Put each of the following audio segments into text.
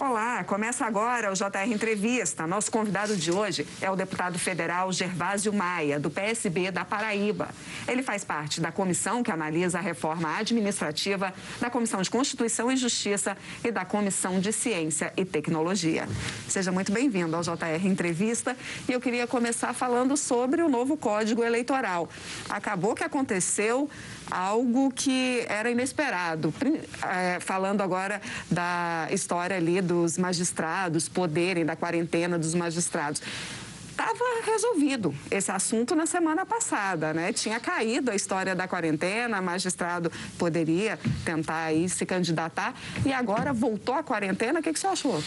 Olá, começa agora o JR Entrevista. Nosso convidado de hoje é o deputado federal Gervásio Maia, do PSB da Paraíba. Ele faz parte da comissão que analisa a reforma administrativa, da Comissão de Constituição e Justiça e da Comissão de Ciência e Tecnologia. Seja muito bem-vindo ao JR Entrevista e eu queria começar falando sobre o novo Código Eleitoral. Acabou que aconteceu algo que era inesperado. É, falando agora da história ali dos magistrados poderem, da quarentena dos magistrados estava resolvido esse assunto na semana passada, né? Tinha caído a história da quarentena, magistrado poderia tentar aí se candidatar e agora voltou a quarentena. O que, que você achou?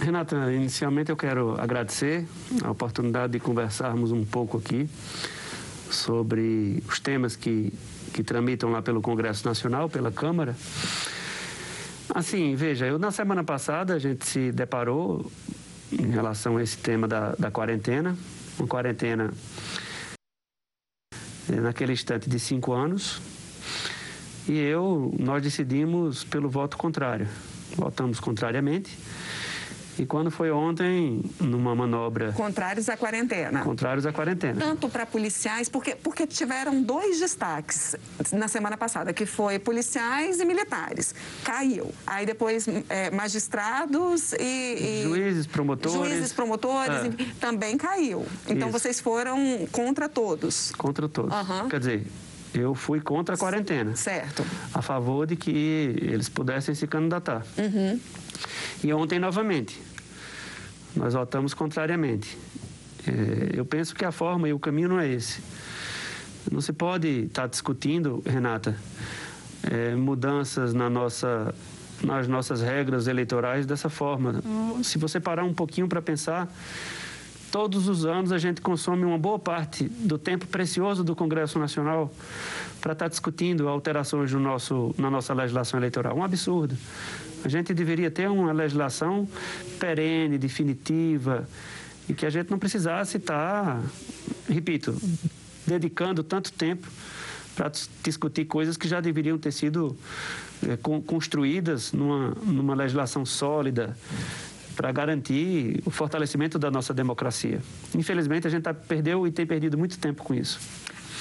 Renata, inicialmente eu quero agradecer a oportunidade de conversarmos um pouco aqui sobre os temas que que tramitam lá pelo Congresso Nacional, pela Câmara. Assim, veja, eu na semana passada a gente se deparou em relação a esse tema da, da quarentena, uma quarentena eh, naquele instante de cinco anos, e eu, nós decidimos pelo voto contrário. Votamos contrariamente e quando foi ontem, numa manobra. Contrários à quarentena. Contrários à quarentena. Tanto para policiais, porque, porque tiveram dois destaques na semana passada, que foi policiais e militares. Caiu. Aí depois é, magistrados e, e, Juízes, promotores. Juízes, promotores, é. também caiu. Então Isso. vocês foram contra todos. Contra todos. Uhum. Quer dizer, eu fui contra a quarentena. Certo. A favor de que eles pudessem se candidatar. Uhum. E ontem, novamente, nós votamos contrariamente. É, eu penso que a forma e o caminho não é esse. Não se pode estar discutindo, Renata, é, mudanças na nossa, nas nossas regras eleitorais dessa forma. Se você parar um pouquinho para pensar, todos os anos a gente consome uma boa parte do tempo precioso do Congresso Nacional para estar discutindo alterações no nosso, na nossa legislação eleitoral. Um absurdo. A gente deveria ter uma legislação perene, definitiva, e que a gente não precisasse estar, repito, dedicando tanto tempo para discutir coisas que já deveriam ter sido é, construídas numa, numa legislação sólida para garantir o fortalecimento da nossa democracia. Infelizmente, a gente tá, perdeu e tem perdido muito tempo com isso.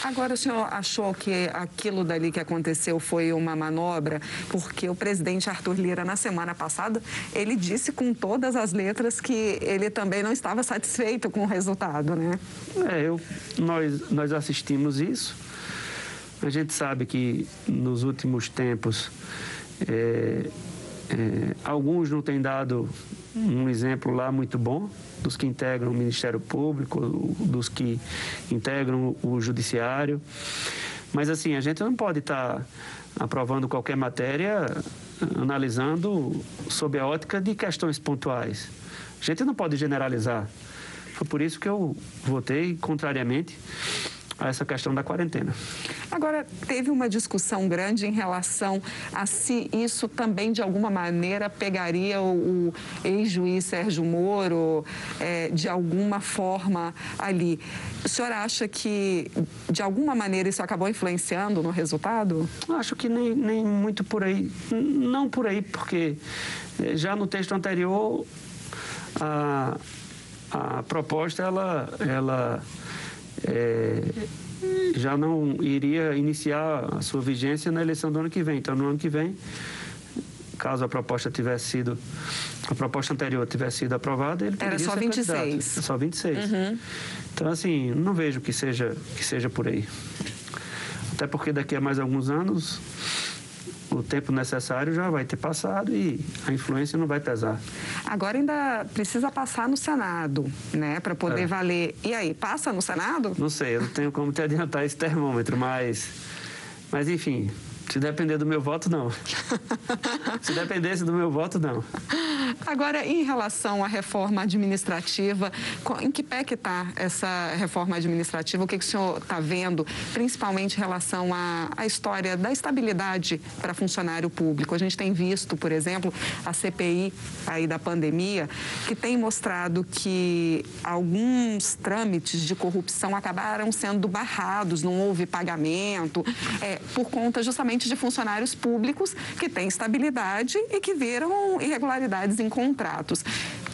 Agora, o senhor achou que aquilo dali que aconteceu foi uma manobra? Porque o presidente Arthur Lira, na semana passada, ele disse com todas as letras que ele também não estava satisfeito com o resultado, né? É, eu, nós, nós assistimos isso. A gente sabe que nos últimos tempos é, é, alguns não têm dado um exemplo lá muito bom dos que integram o Ministério Público, dos que integram o Judiciário. Mas, assim, a gente não pode estar tá aprovando qualquer matéria analisando sob a ótica de questões pontuais. A gente não pode generalizar. Foi por isso que eu votei contrariamente a essa questão da quarentena. Agora, teve uma discussão grande em relação a se isso também, de alguma maneira, pegaria o, o ex-juiz Sérgio Moro é, de alguma forma ali. O senhor acha que, de alguma maneira, isso acabou influenciando no resultado? Acho que nem, nem muito por aí. Não por aí, porque é, já no texto anterior, a, a proposta, ela. ela é, já não iria iniciar a sua vigência na eleição do ano que vem. Então, no ano que vem, caso a proposta tivesse sido a proposta anterior tivesse sido aprovada, ele poderia Era só ser 26. Candidato. Só 26. Uhum. Então, assim, não vejo que seja que seja por aí. Até porque daqui a mais alguns anos o tempo necessário já vai ter passado e a influência não vai pesar. Agora ainda precisa passar no Senado, né, para poder é. valer. E aí, passa no Senado? Não sei, eu não tenho como te adiantar esse termômetro, mas, mas enfim, se depender do meu voto, não. Se dependesse do meu voto, não. Agora, em relação à reforma administrativa, em que pé que está essa reforma administrativa? O que, que o senhor está vendo, principalmente em relação à, à história da estabilidade para funcionário público? A gente tem visto, por exemplo, a CPI aí da pandemia, que tem mostrado que alguns trâmites de corrupção acabaram sendo barrados, não houve pagamento, é, por conta justamente de funcionários públicos que têm estabilidade e que viram irregularidades em contratos.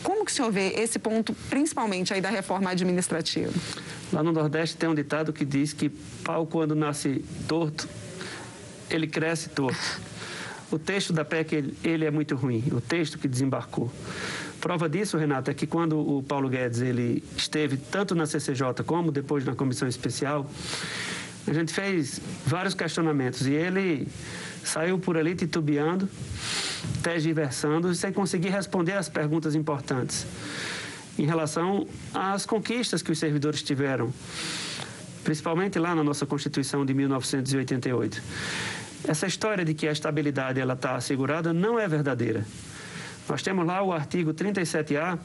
Como que o senhor vê esse ponto, principalmente aí da reforma administrativa? Lá no Nordeste tem um ditado que diz que pau quando nasce torto, ele cresce torto. O texto da PEC, ele é muito ruim, o texto que desembarcou. Prova disso, Renato, é que quando o Paulo Guedes ele esteve tanto na CCJ como depois na comissão especial, a gente fez vários questionamentos e ele saiu por ali titubeando, tergiversando, sem conseguir responder as perguntas importantes em relação às conquistas que os servidores tiveram, principalmente lá na nossa Constituição de 1988. Essa história de que a estabilidade ela está assegurada não é verdadeira. Nós temos lá o artigo 37A,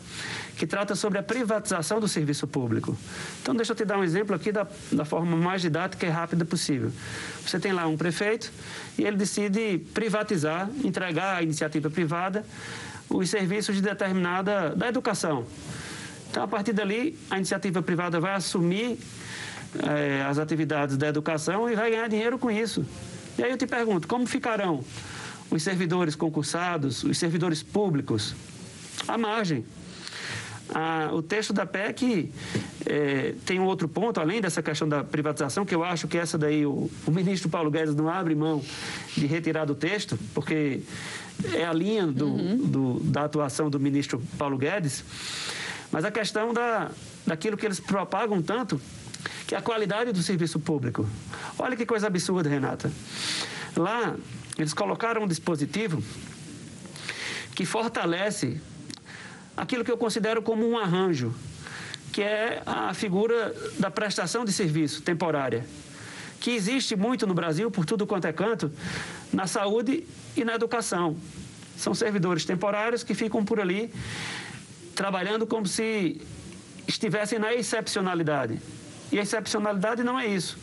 que trata sobre a privatização do serviço público. Então, deixa eu te dar um exemplo aqui da, da forma mais didática e rápida possível. Você tem lá um prefeito e ele decide privatizar, entregar à iniciativa privada os serviços de determinada da educação. Então, a partir dali, a iniciativa privada vai assumir eh, as atividades da educação e vai ganhar dinheiro com isso. E aí eu te pergunto, como ficarão os servidores concursados, os servidores públicos, à margem. Ah, o texto da PEC é, tem um outro ponto, além dessa questão da privatização, que eu acho que essa daí o, o, ministro Paulo Guedes não abre mão de retirar do texto, porque é a linha do, uhum. do, da atuação do ministro Paulo Guedes, mas a questão da, daquilo que eles propagam tanto, que é a qualidade do serviço público. Olha que coisa absurda, Renata. Lá, eles colocaram um dispositivo que fortalece aquilo que eu considero como um arranjo, que é a figura da prestação de serviço temporária, que existe muito no Brasil, por tudo quanto é canto, na saúde e na educação. São servidores temporários que ficam por ali trabalhando como se estivessem na excepcionalidade. E a excepcionalidade não é isso.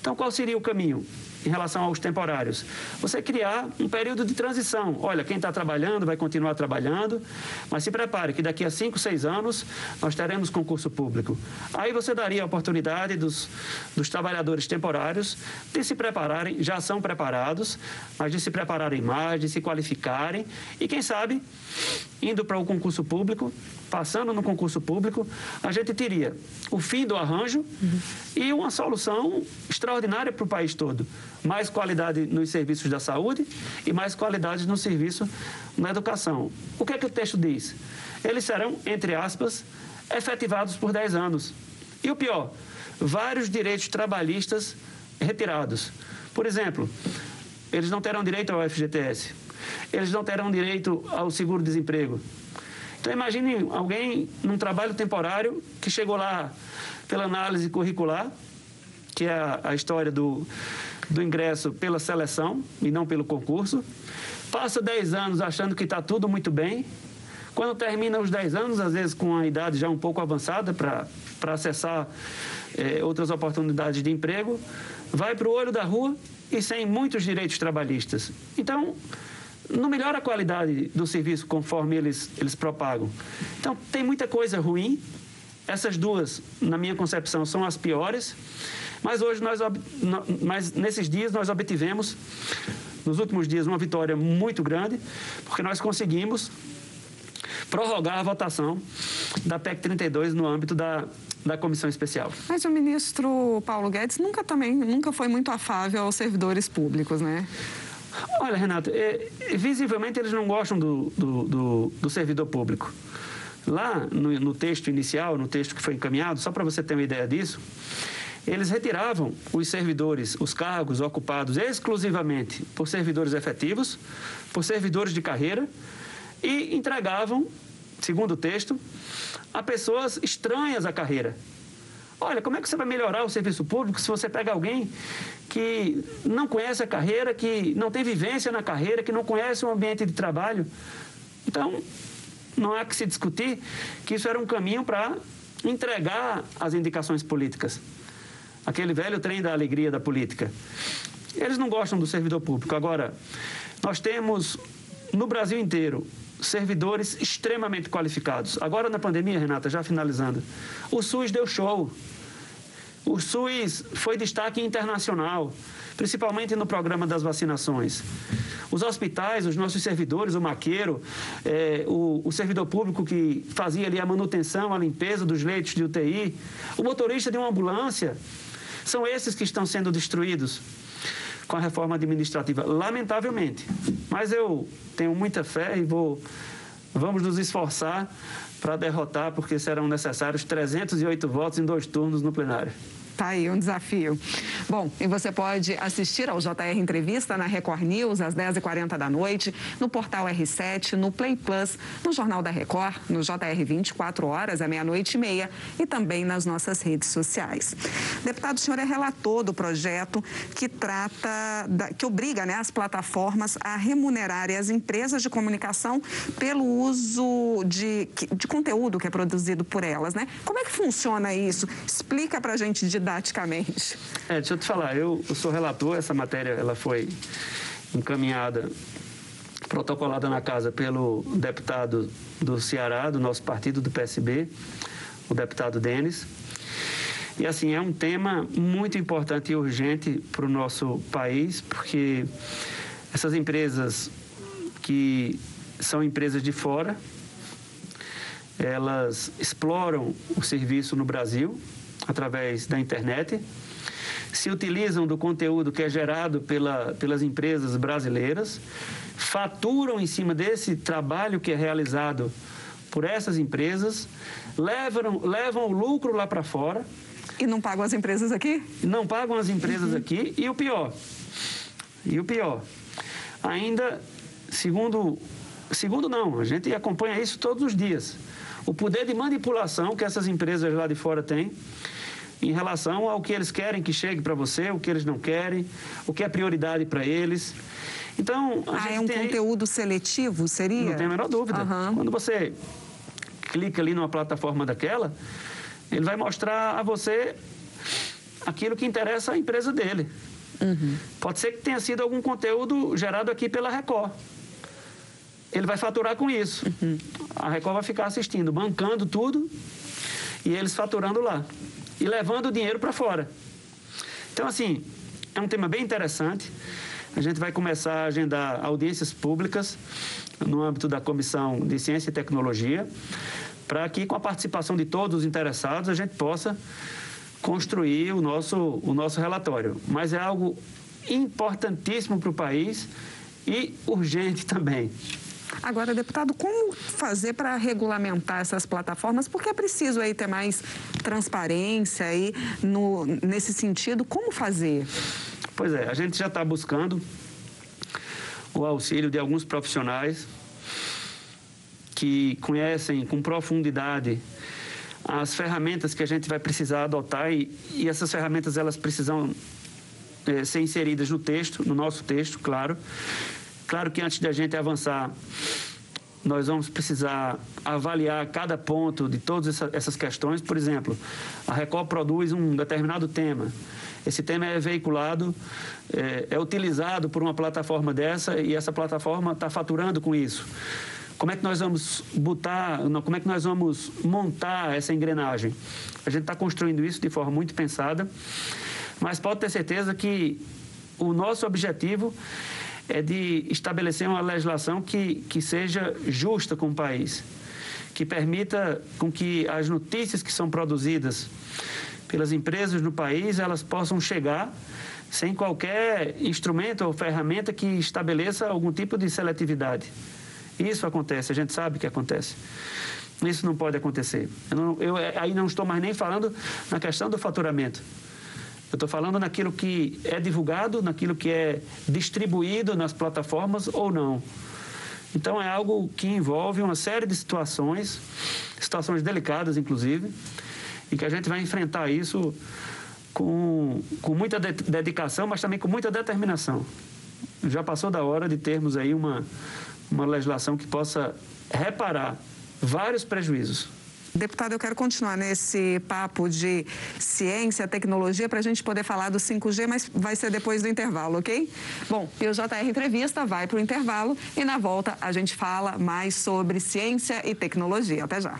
Então, qual seria o caminho? Em relação aos temporários. Você criar um período de transição. Olha, quem está trabalhando vai continuar trabalhando, mas se prepare que daqui a cinco, seis anos nós teremos concurso público. Aí você daria a oportunidade dos, dos trabalhadores temporários de se prepararem, já são preparados, mas de se prepararem mais, de se qualificarem e, quem sabe, indo para o concurso público, passando no concurso público, a gente teria o fim do arranjo uhum. e uma solução extraordinária para o país todo. Mais qualidade nos serviços da saúde e mais qualidade no serviço na educação. O que é que o texto diz? Eles serão, entre aspas, efetivados por 10 anos. E o pior, vários direitos trabalhistas retirados. Por exemplo, eles não terão direito ao FGTS, eles não terão direito ao seguro-desemprego, então imagine alguém num trabalho temporário que chegou lá pela análise curricular, que é a, a história do, do ingresso pela seleção e não pelo concurso, passa 10 anos achando que está tudo muito bem. Quando termina os 10 anos, às vezes com a idade já um pouco avançada para acessar é, outras oportunidades de emprego, vai para o olho da rua e sem muitos direitos trabalhistas. Então, não melhora a qualidade do serviço conforme eles, eles propagam. Então, tem muita coisa ruim. Essas duas, na minha concepção, são as piores. Mas hoje nós, mas nesses dias nós obtivemos, nos últimos dias, uma vitória muito grande, porque nós conseguimos prorrogar a votação da PEC 32 no âmbito da, da comissão especial. Mas o ministro Paulo Guedes nunca também nunca foi muito afável aos servidores públicos, né? Olha, Renato, é, visivelmente eles não gostam do, do, do, do servidor público. Lá no, no, texto inicial, no texto que foi encaminhado, só para você ter uma ideia disso, eles retiravam os servidores, os cargos ocupados exclusivamente por servidores efetivos, por servidores de carreira e entregavam, segundo o texto, a pessoas estranhas à carreira. Olha, como é que você vai melhorar o serviço público se você pega alguém que não conhece a carreira, que não tem vivência na carreira, que não conhece o ambiente de trabalho. Então, não há que se discutir que isso era um caminho para entregar as indicações políticas. Aquele velho trem da alegria da política. Eles não gostam do servidor público. Agora, nós temos no Brasil inteiro servidores extremamente qualificados. Agora, na pandemia, Renata, já finalizando, o SUS deu show. O SUS foi destaque internacional, principalmente no programa das vacinações. Os hospitais, os nossos servidores, o maqueiro, é, o, o, servidor público que fazia ali a manutenção, a limpeza dos leitos de UTI, o motorista de uma ambulância, são esses que estão sendo destruídos com a reforma administrativa, lamentavelmente. Mas eu tenho muita fé e vou, vamos nos esforçar para derrotar, porque serão necessários 308 votos em dois turnos no plenário. Tá aí um desafio. Bom, e você pode assistir ao JR Entrevista na Record News às 10h40 da noite, no portal R7, no Play Plus, no Jornal da Record, no JR 24 horas, à meia-noite e meia e também nas nossas redes sociais. Deputado, o senhor é relator do projeto que trata, da, que obriga né, as plataformas a remunerarem as empresas de comunicação pelo uso de, de conteúdo que é produzido por elas, né? Como é que funciona isso? Explica para a gente de didaticamente. É, deixa eu te falar, eu, eu sou relator, essa matéria ela foi encaminhada, protocolada na casa pelo deputado do Ceará, do nosso partido, do PSB, o deputado Denis. E assim, é um tema muito importante e urgente para o nosso país, porque essas empresas que são empresas de fora, elas exploram o serviço no Brasil, através da internet, se utilizam do conteúdo que é gerado pela, pelas empresas brasileiras, faturam em cima desse trabalho que é realizado por essas empresas, levam, levam o lucro lá para fora. E não pagam as empresas aqui? Não pagam as empresas uhum. aqui. E o pior, e o pior, ainda, segundo, segundo não, a gente acompanha isso todos os dias. O poder de manipulação que essas empresas lá de fora têm em relação ao que eles querem que chegue para você, o que eles não querem, o que é prioridade para eles. Então, a ah, gente é um tem... conteúdo seletivo, seria? Não tem a menor dúvida. Uhum. Quando você clica ali numa plataforma daquela, ele vai mostrar a você aquilo que interessa à empresa dele. Uhum. Pode ser que tenha sido algum conteúdo gerado aqui pela Record. Ele vai faturar com isso. Uhum. A Record vai ficar assistindo, bancando tudo e eles faturando lá e levando o dinheiro para fora. Então, assim, é um tema bem interessante. A gente vai começar a agendar audiências públicas no âmbito da Comissão de Ciência e Tecnologia, para que, com a participação de todos os interessados, a gente possa construir o nosso, o nosso relatório. Mas é algo importantíssimo para o país e urgente também. Agora, deputado, como fazer para regulamentar essas plataformas? Porque é preciso aí ter mais transparência aí no, nesse sentido. Como fazer? Pois é, a gente já está buscando o auxílio de alguns profissionais que conhecem com profundidade as ferramentas que a gente vai precisar adotar e, e essas ferramentas elas precisam é, ser inseridas no texto, no nosso texto, claro, Claro que antes da gente avançar, nós vamos precisar avaliar cada ponto de todas essas questões. Por exemplo, a Record produz um determinado tema. Esse tema é veiculado, é, é utilizado por uma plataforma dessa e essa plataforma está faturando com isso. Como é que nós vamos botar, como é que nós vamos montar essa engrenagem? A gente está construindo isso de forma muito pensada, mas pode ter certeza que o nosso objetivo é de estabelecer uma legislação que, que seja justa com o país, que permita com que as notícias que são produzidas pelas empresas no país elas possam chegar sem qualquer instrumento ou ferramenta que estabeleça algum tipo de seletividade. Isso acontece, a gente sabe que acontece. Isso não pode acontecer. Eu, não, eu aí não estou mais nem falando na questão do faturamento. Eu estou falando naquilo que é divulgado, naquilo que é distribuído nas plataformas ou não. Então é algo que envolve uma série de situações, situações delicadas inclusive, e que a gente vai enfrentar isso com, com muita de dedicação, mas também com muita determinação. Já passou da hora de termos aí uma, uma legislação que possa reparar vários prejuízos Deputado, eu quero continuar nesse papo de ciência, tecnologia, para a gente poder falar do 5G, mas vai ser depois do intervalo, ok? Bom, e o JR Entrevista vai para o intervalo e na volta a gente fala mais sobre ciência e tecnologia. Até já.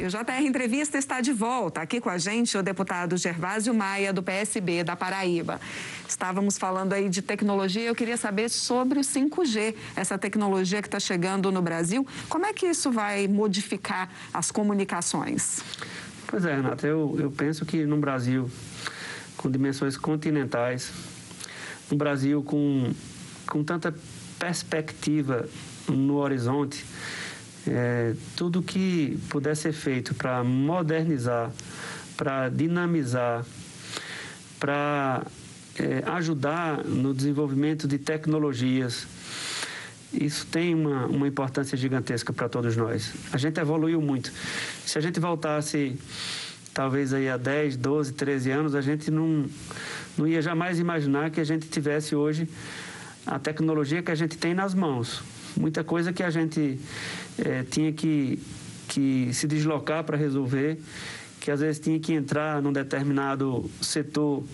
E o JR Entrevista está de volta. Aqui com a gente o deputado Gervásio Maia, do PSB da Paraíba. Estávamos falando aí de tecnologia. Eu queria saber sobre o 5G, essa tecnologia que está chegando no Brasil. Como é que isso vai modificar as comunicações? Pois é, Renata. Eu, eu penso que no Brasil, com dimensões continentais, no Brasil com, com tanta perspectiva no horizonte, é, tudo que puder ser feito para modernizar, para dinamizar, para é, ajudar no desenvolvimento de tecnologias, isso tem uma, uma importância gigantesca para todos nós. A gente evoluiu muito. Se a gente voltasse talvez aí há 10, 12, 13 anos, a gente não, não ia jamais imaginar que a gente tivesse hoje a tecnologia que a gente tem nas mãos. Muita coisa que a gente é, tinha que, que se deslocar para resolver, que às vezes tinha que entrar num determinado setor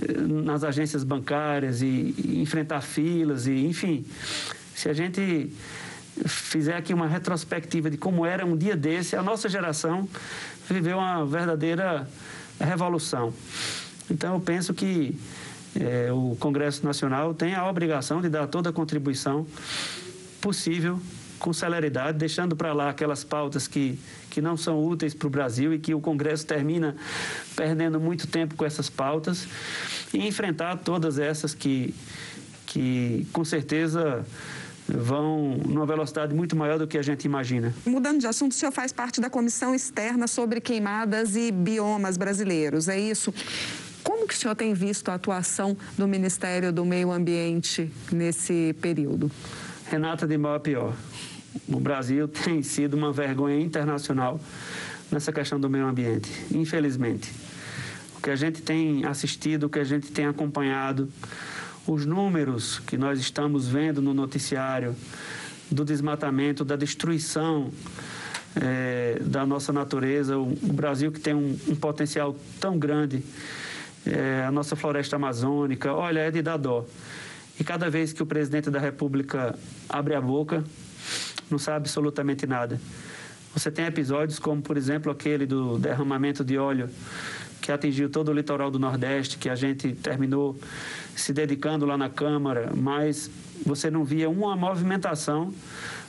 eh, nas agências bancárias e, e enfrentar filas e enfim. Se a gente fizer aqui uma retrospectiva de como era um dia desse a nossa geração viveu uma verdadeira revolução. Então eu penso que é, o Congresso Nacional tem a obrigação de dar toda a contribuição possível com celeridade, deixando para lá aquelas pautas que, que não são úteis para o Brasil e que o Congresso termina perdendo muito tempo com essas pautas e enfrentar todas essas que, que com certeza vão numa velocidade muito maior do que a gente imagina. Mudando de assunto, o senhor faz parte da comissão externa sobre queimadas e biomas brasileiros, é isso? Como que o senhor tem visto a atuação do Ministério do Meio Ambiente nesse período? Renata, de mal a pior. O Brasil tem sido uma vergonha internacional nessa questão do meio ambiente, infelizmente. O que a gente tem assistido, o que a gente tem acompanhado, os números que nós estamos vendo no noticiário do desmatamento, da destruição é, da nossa natureza, o, o, Brasil que tem um, um potencial tão grande, é, a nossa floresta amazônica, olha, é de dar dó. E cada vez que o presidente da República abre a boca, não sabe absolutamente nada. Você tem episódios como, por exemplo, aquele do derramamento de óleo que atingiu todo o litoral do Nordeste, que a gente terminou se dedicando lá na Câmara, mas você não via uma movimentação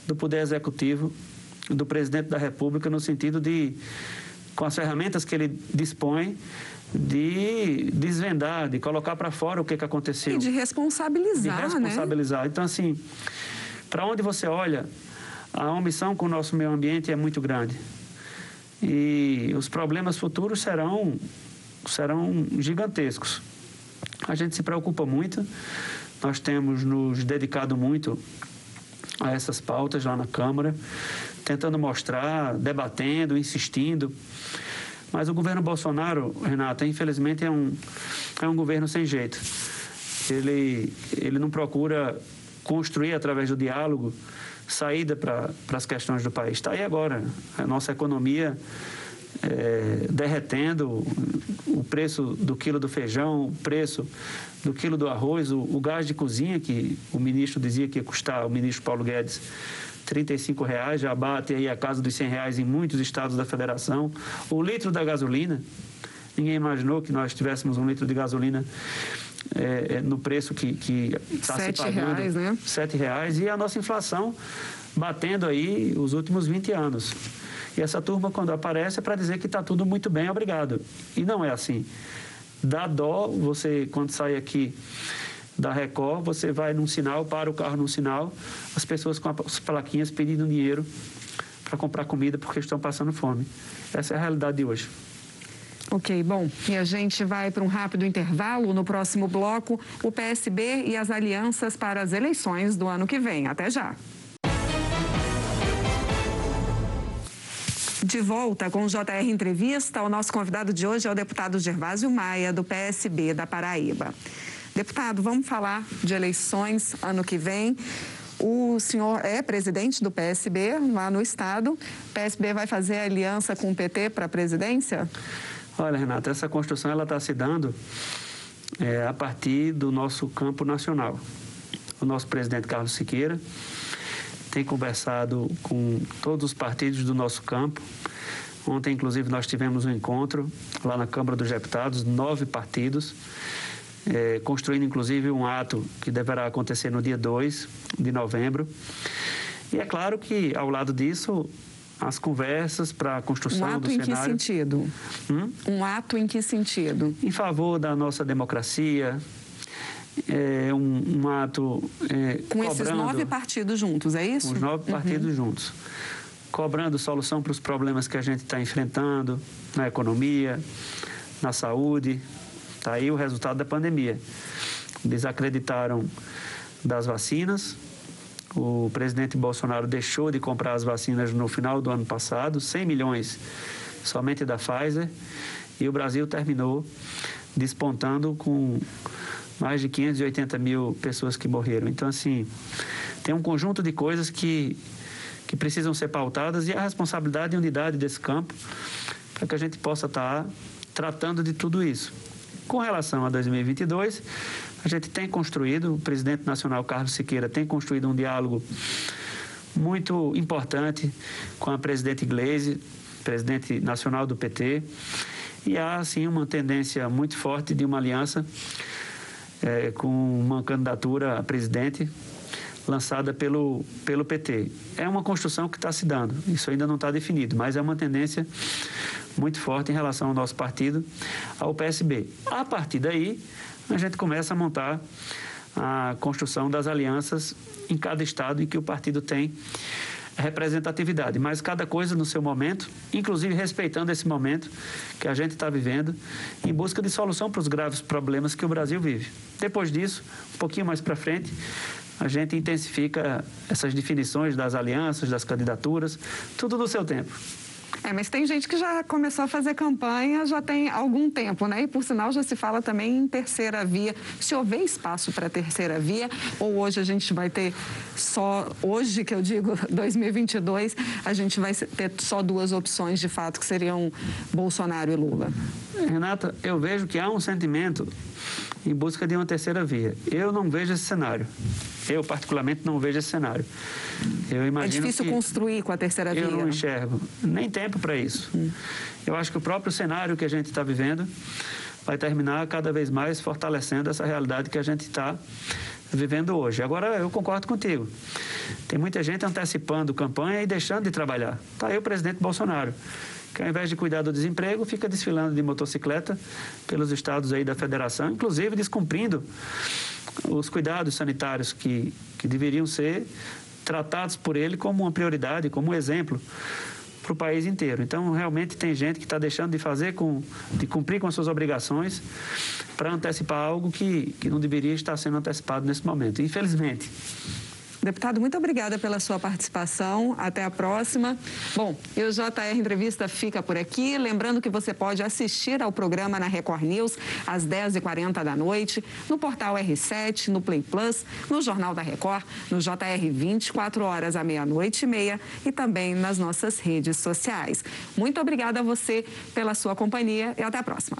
do Poder Executivo, do presidente da República, no sentido de, com as ferramentas que ele dispõe, de desvendar, de colocar para fora o que, que aconteceu. E de responsabilizar, De responsabilizar. Né? Então, assim, para onde você olha, a omissão com o nosso meio ambiente é muito grande. E os problemas futuros serão, serão gigantescos. A gente se preocupa muito, nós temos nos dedicado muito a essas pautas lá na Câmara, tentando mostrar, debatendo, insistindo. Mas o governo Bolsonaro, Renata, infelizmente é um, é um governo sem jeito. Ele, ele não procura construir através do diálogo saída para as questões do país. Está aí agora. A nossa economia é, derretendo, o preço do quilo do feijão, o preço do quilo do arroz, o, o gás de cozinha, que o ministro dizia que ia custar, o ministro Paulo Guedes, 35 reais, já bate aí a casa dos 100 reais em muitos estados da federação. O litro da gasolina, ninguém imaginou que nós tivéssemos um litro de gasolina é, é, no preço que está se pagando. Reais, né? Sete reais. E a nossa inflação batendo aí os últimos 20 anos. E essa turma, quando aparece, é para dizer que está tudo muito bem, obrigado. E não é assim. Dá dó você, quando sai aqui da Record, você vai num sinal, para o carro num sinal, as pessoas com as plaquinhas pedindo dinheiro para comprar comida porque estão passando fome. Essa é a realidade de hoje. Ok, bom, e a gente vai para um rápido intervalo. No próximo bloco, o PSB e as alianças para as eleições do ano que vem. Até já. De volta com o JR Entrevista, o nosso convidado de hoje é o deputado Gervásio Maia, do PSB da Paraíba. Deputado, vamos falar de eleições ano que vem. O senhor é presidente do PSB lá no estado. O PSB vai fazer aliança com o PT para a presidência? Olha, Renata, essa construção ela está se dando é, a partir do nosso campo nacional. O nosso presidente Carlos Siqueira tem conversado com todos os partidos do nosso campo, Ontem, inclusive, nós tivemos um encontro lá na Câmara dos Deputados, nove partidos, é, construindo, inclusive, um ato que deverá acontecer no dia 2 de novembro. E é claro que, ao lado disso, as conversas para a construção um ato do em cenário. que sentido? Hum? Um ato em que sentido? Em favor da nossa democracia, é um, um, ato é, com esses nove partidos juntos, é isso? Com os nove uhum. partidos juntos, cobrando solução para os problemas que a gente está enfrentando na economia, na saúde. Está aí o resultado da pandemia. Desacreditaram das vacinas, o presidente Bolsonaro deixou de comprar as vacinas no final do ano passado, 100 milhões somente da Pfizer, e o Brasil terminou despontando com mais de 580 mil pessoas que morreram. Então, assim, tem um conjunto de coisas que, que precisam ser pautadas e a responsabilidade e unidade desse campo para que a gente possa estar tratando de tudo isso. Com relação a 2022, a gente tem construído, o presidente nacional Carlos Siqueira tem construído um diálogo muito importante com a presidente Gleisi, presidente nacional do PT, e há, assim, uma tendência muito forte de uma aliança é, com uma candidatura a presidente lançada pelo, pelo PT. É uma construção que está se dando, isso ainda não está definido, mas é uma tendência muito forte em relação ao nosso partido, ao PSB. A partir daí, a gente começa a montar a construção das alianças em cada estado em que o partido tem representatividade, mas cada coisa no seu momento, inclusive respeitando esse momento que a gente está vivendo, em busca de solução para os graves problemas que o Brasil vive. Depois disso, um pouquinho mais para frente, a gente intensifica essas definições das alianças, das candidaturas, tudo no seu tempo. É, mas tem gente que já começou a fazer campanha já tem algum tempo, né? E por sinal já se fala também em terceira via. Se houver espaço para terceira via, ou hoje a gente vai ter só, hoje que eu digo 2022, a gente vai ter só duas opções de fato, que seriam Bolsonaro e Lula. Renata, eu vejo que há um sentimento em busca de uma terceira via. Eu não vejo esse cenário. Eu, particularmente, não vejo esse cenário. Eu imagino é difícil construir com a terceira via. Eu não enxergo nem tempo para isso. Hum. Eu acho que o próprio cenário que a gente está vivendo vai terminar cada vez mais fortalecendo essa realidade que a gente está vivendo hoje. Agora, eu concordo contigo. Tem muita gente antecipando campanha e deixando de trabalhar. Está aí o presidente Bolsonaro que ao invés de cuidar do desemprego, fica desfilando de motocicleta pelos estados aí da federação, inclusive descumprindo os cuidados sanitários que, que deveriam ser tratados por ele como uma prioridade, como um exemplo para o país inteiro. Então, realmente tem gente que está deixando de fazer, com, de cumprir com as suas obrigações para antecipar algo que, que não deveria estar sendo antecipado nesse momento, infelizmente. Deputado, muito obrigada pela sua participação. Até a próxima. Bom, e o JR Entrevista fica por aqui. Lembrando que você pode assistir ao programa na Record News às 10h40 da noite, no portal R7, no Play Plus, no Jornal da Record, no JR 24 horas à meia-noite e meia e também nas nossas redes sociais. Muito obrigada a você pela sua companhia e até a próxima.